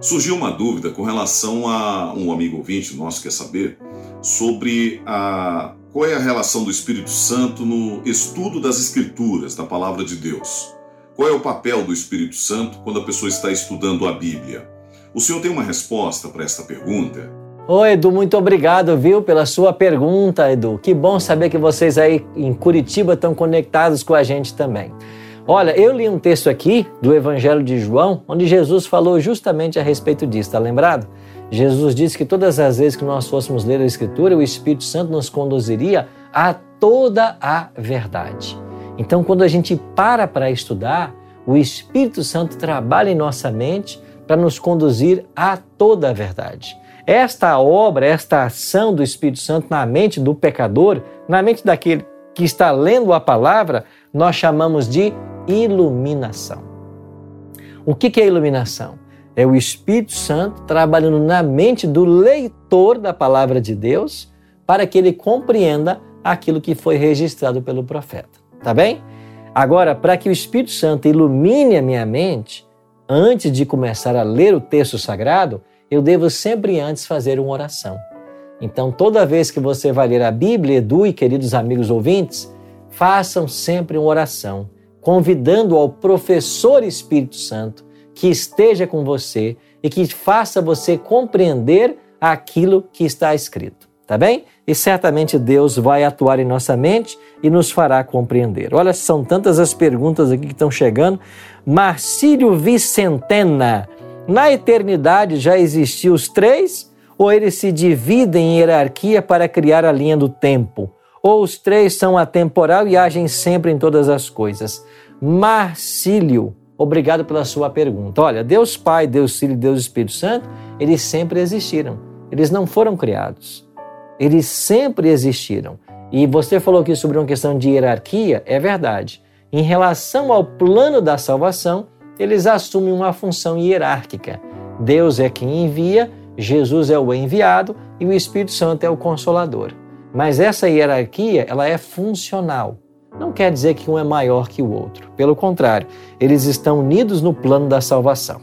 Surgiu uma dúvida com relação a um amigo ouvinte nosso quer saber sobre a qual é a relação do Espírito Santo no estudo das Escrituras, da palavra de Deus. Qual é o papel do Espírito Santo quando a pessoa está estudando a Bíblia? O senhor tem uma resposta para esta pergunta? Oi, Edu, muito obrigado, viu, pela sua pergunta, Edu. Que bom saber que vocês aí em Curitiba estão conectados com a gente também. Olha, eu li um texto aqui do Evangelho de João, onde Jesus falou justamente a respeito disso, tá lembrado? Jesus disse que todas as vezes que nós fôssemos ler a Escritura, o Espírito Santo nos conduziria a toda a verdade. Então, quando a gente para para estudar, o Espírito Santo trabalha em nossa mente para nos conduzir a toda a verdade. Esta obra, esta ação do Espírito Santo na mente do pecador, na mente daquele que está lendo a palavra, nós chamamos de iluminação. O que é iluminação? É o Espírito Santo trabalhando na mente do leitor da palavra de Deus para que ele compreenda aquilo que foi registrado pelo profeta. Tá bem? Agora, para que o Espírito Santo ilumine a minha mente, antes de começar a ler o texto sagrado, eu devo sempre antes fazer uma oração. Então, toda vez que você vai ler a Bíblia, Edu e queridos amigos ouvintes, façam sempre uma oração, convidando ao professor Espírito Santo que esteja com você e que faça você compreender aquilo que está escrito tá bem? E certamente Deus vai atuar em nossa mente e nos fará compreender. Olha, são tantas as perguntas aqui que estão chegando. Marcílio Vicentena, na eternidade já existiam os três ou eles se dividem em hierarquia para criar a linha do tempo? Ou os três são atemporal e agem sempre em todas as coisas? Marcílio, obrigado pela sua pergunta. Olha, Deus Pai, Deus Filho e Deus Espírito Santo, eles sempre existiram. Eles não foram criados. Eles sempre existiram. E você falou aqui sobre uma questão de hierarquia, é verdade. Em relação ao plano da salvação, eles assumem uma função hierárquica. Deus é quem envia, Jesus é o enviado e o Espírito Santo é o consolador. Mas essa hierarquia, ela é funcional. Não quer dizer que um é maior que o outro. Pelo contrário, eles estão unidos no plano da salvação.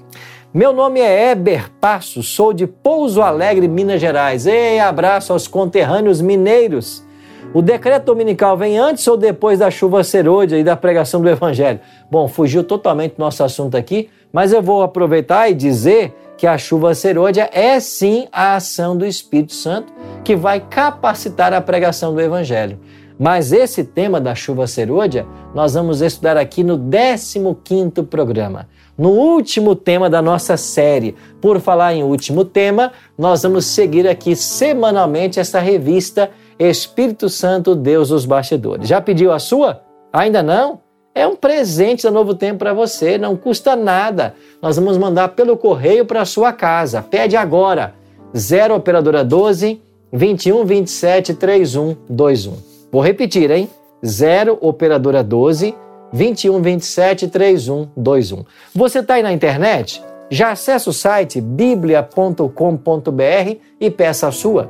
Meu nome é Eber Passo, sou de Pouso Alegre, Minas Gerais. Ei, abraço aos conterrâneos mineiros. O decreto dominical vem antes ou depois da chuva serôdia e da pregação do Evangelho? Bom, fugiu totalmente do nosso assunto aqui, mas eu vou aproveitar e dizer que a chuva serôdia é sim a ação do Espírito Santo que vai capacitar a pregação do Evangelho. Mas esse tema da chuva serôdia nós vamos estudar aqui no 15º programa no último tema da nossa série. Por falar em último tema, nós vamos seguir aqui semanalmente essa revista Espírito Santo, Deus dos Bastidores. Já pediu a sua? Ainda não? É um presente da Novo Tempo para você, não custa nada. Nós vamos mandar pelo correio para a sua casa. Pede agora. 0 operadora 12 21 27 31 21. Vou repetir, hein? 0 operadora 12 21 27 31 21. Você está aí na internet? Já acessa o site biblia.com.br e peça a sua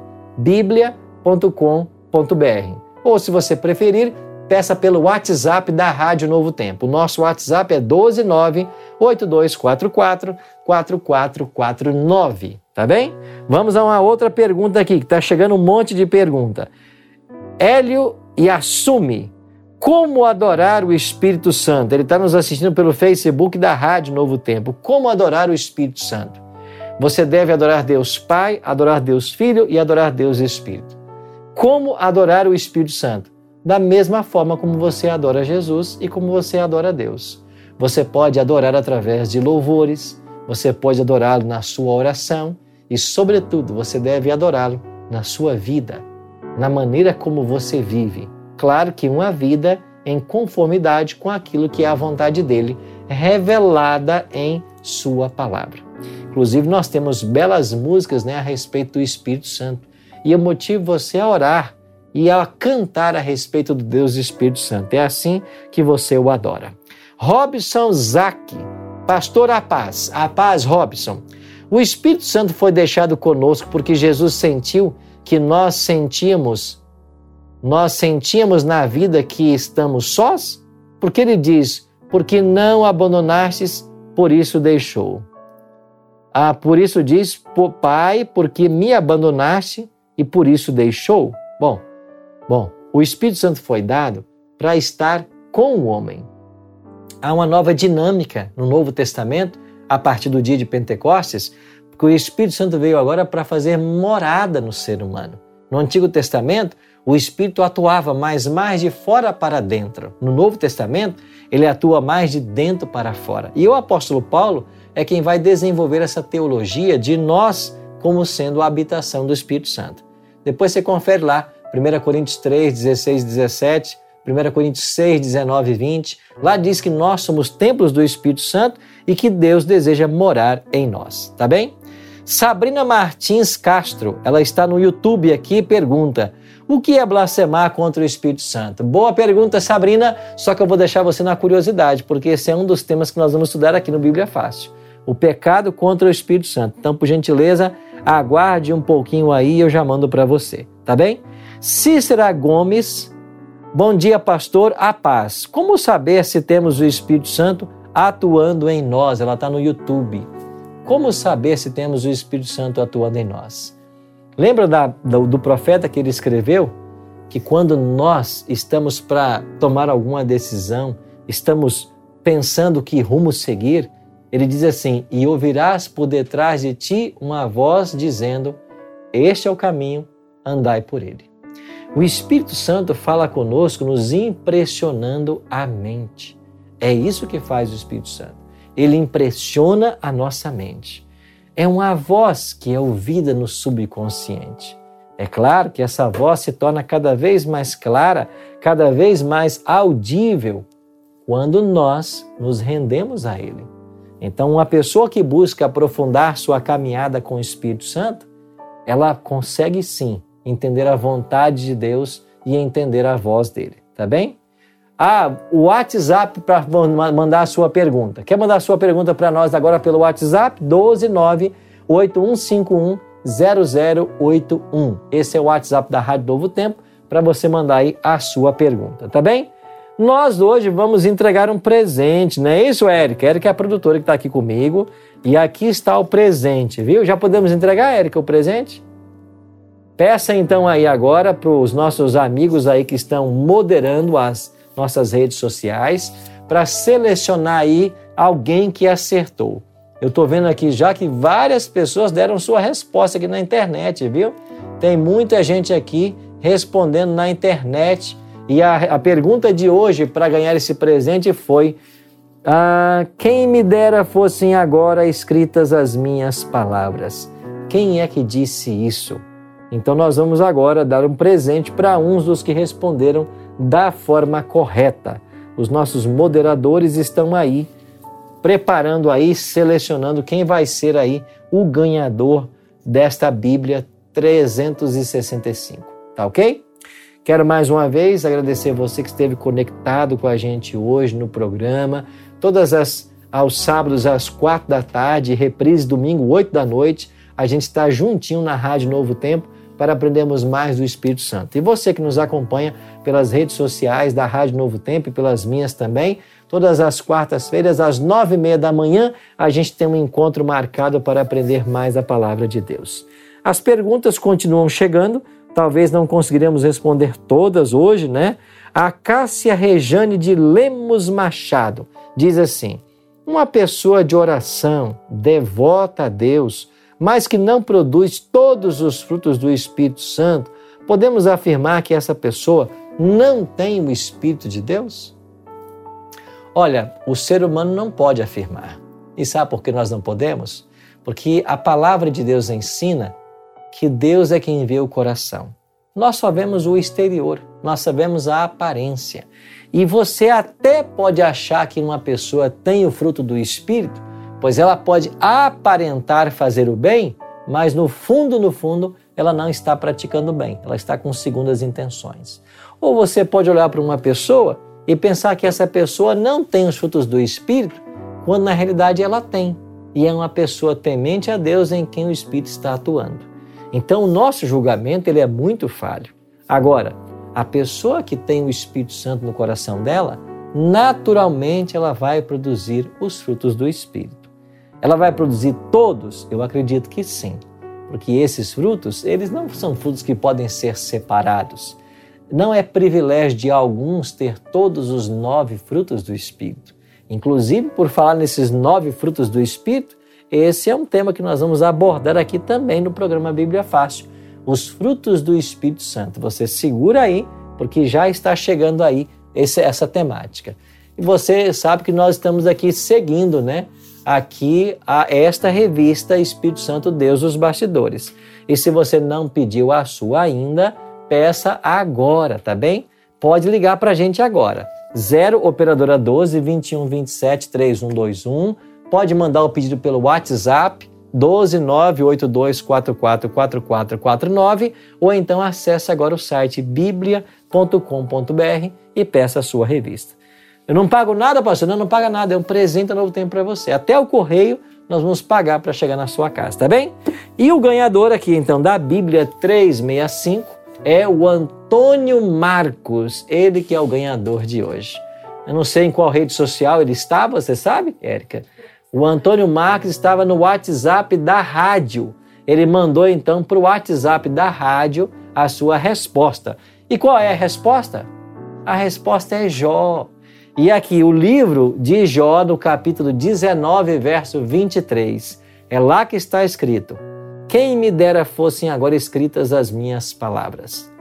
biblia.com.br. Ou se você preferir, peça pelo WhatsApp da Rádio Novo Tempo. Nosso WhatsApp é 129 8244 4449, tá bem? Vamos a uma outra pergunta aqui, que está chegando um monte de pergunta. Hélio e assume como adorar o Espírito Santo? Ele está nos assistindo pelo Facebook da Rádio Novo Tempo. Como adorar o Espírito Santo? Você deve adorar Deus Pai, adorar Deus Filho e adorar Deus Espírito. Como adorar o Espírito Santo? Da mesma forma como você adora Jesus e como você adora Deus. Você pode adorar através de louvores, você pode adorá-lo na sua oração e, sobretudo, você deve adorá-lo na sua vida, na maneira como você vive Claro que uma vida em conformidade com aquilo que é a vontade dele, revelada em Sua palavra. Inclusive, nós temos belas músicas né, a respeito do Espírito Santo. E eu motivo você a orar e a cantar a respeito do Deus Espírito Santo. É assim que você o adora. Robson Zack, pastor A Paz. A Paz, Robson. O Espírito Santo foi deixado conosco porque Jesus sentiu que nós sentíamos nós sentimos na vida que estamos sós? Porque ele diz: Porque não abandonastes, por isso deixou. Ah, por isso diz: Pai, porque me abandonaste e por isso deixou. Bom, bom, o Espírito Santo foi dado para estar com o homem. Há uma nova dinâmica no Novo Testamento, a partir do dia de Pentecostes, que o Espírito Santo veio agora para fazer morada no ser humano. No Antigo Testamento, o Espírito atuava mais mais de fora para dentro. No Novo Testamento, ele atua mais de dentro para fora. E o apóstolo Paulo é quem vai desenvolver essa teologia de nós como sendo a habitação do Espírito Santo. Depois você confere lá, 1 Coríntios 3, 16 17, 1 Coríntios 6, 19 e 20. Lá diz que nós somos templos do Espírito Santo e que Deus deseja morar em nós, tá bem? Sabrina Martins Castro, ela está no YouTube aqui e pergunta: o que é blasfemar contra o Espírito Santo? Boa pergunta, Sabrina, só que eu vou deixar você na curiosidade, porque esse é um dos temas que nós vamos estudar aqui no Bíblia Fácil. O pecado contra o Espírito Santo. Então, por gentileza, aguarde um pouquinho aí eu já mando para você, tá bem? Cícera Gomes, bom dia, pastor, a paz. Como saber se temos o Espírito Santo atuando em nós? Ela está no YouTube. Como saber se temos o Espírito Santo atuando em nós? Lembra da, do, do profeta que ele escreveu? Que quando nós estamos para tomar alguma decisão, estamos pensando que rumo seguir, ele diz assim: E ouvirás por detrás de ti uma voz dizendo: Este é o caminho, andai por ele. O Espírito Santo fala conosco, nos impressionando a mente. É isso que faz o Espírito Santo ele impressiona a nossa mente. É uma voz que é ouvida no subconsciente. É claro que essa voz se torna cada vez mais clara, cada vez mais audível quando nós nos rendemos a Ele. Então, uma pessoa que busca aprofundar sua caminhada com o Espírito Santo, ela consegue sim entender a vontade de Deus e entender a voz dele, tá bem? Ah, o WhatsApp para mandar a sua pergunta. Quer mandar a sua pergunta para nós agora pelo WhatsApp? 129 8151 0081. Esse é o WhatsApp da Rádio Novo Tempo para você mandar aí a sua pergunta, tá bem? Nós hoje vamos entregar um presente, não é isso, Érica? Érica é a produtora que está aqui comigo e aqui está o presente, viu? Já podemos entregar, Érica, o presente? Peça então aí agora para os nossos amigos aí que estão moderando as nossas redes sociais para selecionar aí alguém que acertou. Eu estou vendo aqui já que várias pessoas deram sua resposta aqui na internet, viu? Tem muita gente aqui respondendo na internet. E a, a pergunta de hoje para ganhar esse presente foi: ah, Quem me dera fossem agora escritas as minhas palavras? Quem é que disse isso? Então nós vamos agora dar um presente para uns dos que responderam da forma correta. Os nossos moderadores estão aí preparando aí, selecionando quem vai ser aí o ganhador desta Bíblia 365, tá OK? Quero mais uma vez agradecer você que esteve conectado com a gente hoje no programa, todas as aos sábados às quatro da tarde, reprise domingo oito da noite, a gente está juntinho na Rádio Novo Tempo para aprendermos mais do Espírito Santo. E você que nos acompanha pelas redes sociais da Rádio Novo Tempo e pelas minhas também, todas as quartas-feiras, às nove e meia da manhã, a gente tem um encontro marcado para aprender mais a palavra de Deus. As perguntas continuam chegando, talvez não conseguiremos responder todas hoje, né? A Cássia Rejane de Lemos Machado diz assim: uma pessoa de oração, devota a Deus, mas que não produz todos os frutos do Espírito Santo, podemos afirmar que essa pessoa não tem o Espírito de Deus? Olha, o ser humano não pode afirmar. E sabe por que nós não podemos? Porque a palavra de Deus ensina que Deus é quem vê o coração. Nós só vemos o exterior, nós sabemos a aparência. E você até pode achar que uma pessoa tem o fruto do Espírito, pois ela pode aparentar fazer o bem, mas no fundo, no fundo, ela não está praticando bem, ela está com segundas intenções. Ou você pode olhar para uma pessoa e pensar que essa pessoa não tem os frutos do Espírito, quando na realidade ela tem, e é uma pessoa temente a Deus em quem o Espírito está atuando. Então o nosso julgamento ele é muito falho. Agora, a pessoa que tem o Espírito Santo no coração dela, naturalmente ela vai produzir os frutos do Espírito. Ela vai produzir todos? Eu acredito que sim, porque esses frutos, eles não são frutos que podem ser separados. Não é privilégio de alguns ter todos os nove frutos do Espírito. Inclusive, por falar nesses nove frutos do Espírito, esse é um tema que nós vamos abordar aqui também no programa Bíblia Fácil. Os frutos do Espírito Santo. Você segura aí, porque já está chegando aí esse, essa temática. E você sabe que nós estamos aqui seguindo, né? Aqui a esta revista Espírito Santo Deus dos Bastidores. E se você não pediu a sua ainda, peça agora, tá bem? Pode ligar para a gente agora. 0 Operadora 12 21 27 3121 Pode mandar o pedido pelo WhatsApp 12982444449 ou então acesse agora o site biblia.com.br e peça a sua revista. Eu não pago nada, pastor, não, não paga nada, é um presente novo tempo para você. Até o correio nós vamos pagar para chegar na sua casa, tá bem? E o ganhador aqui então da Bíblia 365 é o Antônio Marcos, ele que é o ganhador de hoje. Eu não sei em qual rede social ele está, você sabe, Érica? O Antônio Marques estava no WhatsApp da rádio. Ele mandou então para o WhatsApp da rádio a sua resposta. E qual é a resposta? A resposta é Jó. E aqui o livro de Jó, no capítulo 19, verso 23. É lá que está escrito: Quem me dera fossem agora escritas as minhas palavras.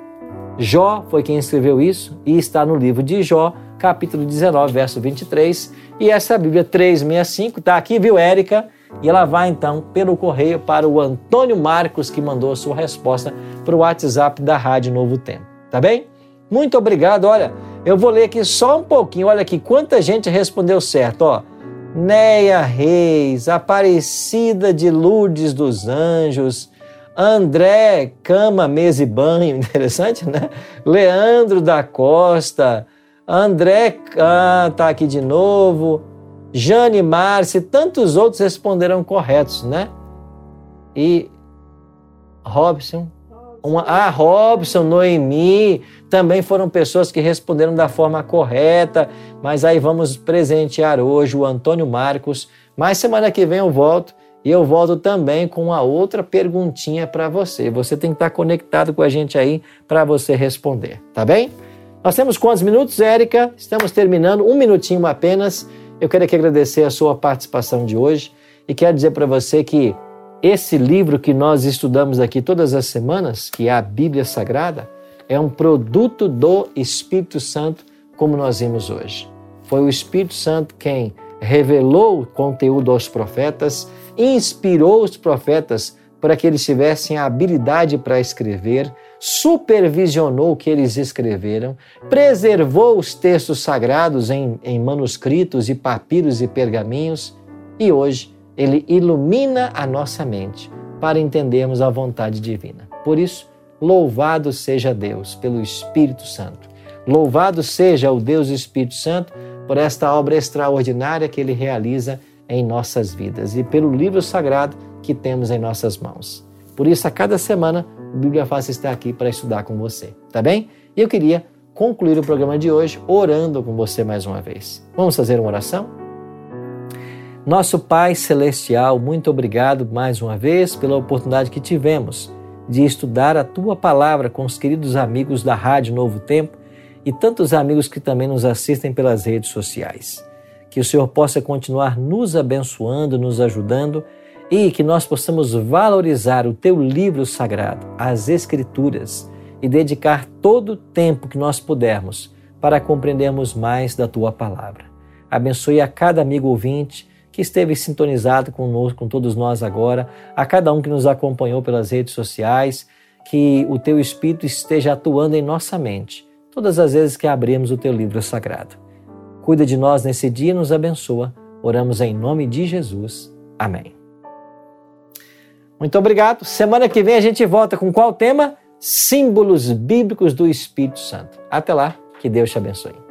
Jó foi quem escreveu isso e está no livro de Jó, capítulo 19, verso 23. E essa Bíblia 365 está aqui, viu, Érica? E ela vai então pelo correio para o Antônio Marcos, que mandou a sua resposta para o WhatsApp da Rádio Novo Tempo. Tá bem? Muito obrigado. Olha, eu vou ler aqui só um pouquinho. Olha aqui quanta gente respondeu certo. Ó, Neia Reis, Aparecida de Lourdes dos Anjos, André Cama, Mesa e Banho, interessante, né? Leandro da Costa, André ah, tá aqui de novo, Jane Márcia, tantos outros responderam corretos, né? E Robson, uma, ah, Robson, Noemi, também foram pessoas que responderam da forma correta, mas aí vamos presentear hoje o Antônio Marcos. Mas semana que vem eu volto e eu volto também com uma outra perguntinha para você. Você tem que estar conectado com a gente aí para você responder, tá bem? Nós temos quantos minutos, Érica? Estamos terminando, um minutinho apenas. Eu quero aqui agradecer a sua participação de hoje e quero dizer para você que esse livro que nós estudamos aqui todas as semanas, que é a Bíblia Sagrada, é um produto do Espírito Santo, como nós vimos hoje. Foi o Espírito Santo quem revelou o conteúdo aos profetas, inspirou os profetas para que eles tivessem a habilidade para escrever, supervisionou o que eles escreveram, preservou os textos sagrados em, em manuscritos e papiros e pergaminhos e hoje ele ilumina a nossa mente para entendermos a vontade divina. Por isso, louvado seja Deus pelo Espírito Santo. Louvado seja o Deus Espírito Santo por esta obra extraordinária que ele realiza em nossas vidas e pelo livro sagrado que temos em nossas mãos. Por isso, a cada semana, o Bíblia Fácil está aqui para estudar com você, tá bem? E eu queria concluir o programa de hoje orando com você mais uma vez. Vamos fazer uma oração? Nosso Pai Celestial, muito obrigado mais uma vez pela oportunidade que tivemos de estudar a Tua palavra com os queridos amigos da Rádio Novo Tempo e tantos amigos que também nos assistem pelas redes sociais. Que o Senhor possa continuar nos abençoando, nos ajudando e que nós possamos valorizar o Teu livro sagrado, as Escrituras, e dedicar todo o tempo que nós pudermos para compreendermos mais da Tua palavra. Abençoe a cada amigo ouvinte que esteve sintonizado conosco, com todos nós agora, a cada um que nos acompanhou pelas redes sociais, que o Teu Espírito esteja atuando em nossa mente todas as vezes que abrimos o teu livro sagrado. Cuida de nós nesse dia e nos abençoa. Oramos em nome de Jesus. Amém. Muito obrigado. Semana que vem a gente volta com qual tema? Símbolos bíblicos do Espírito Santo. Até lá, que Deus te abençoe.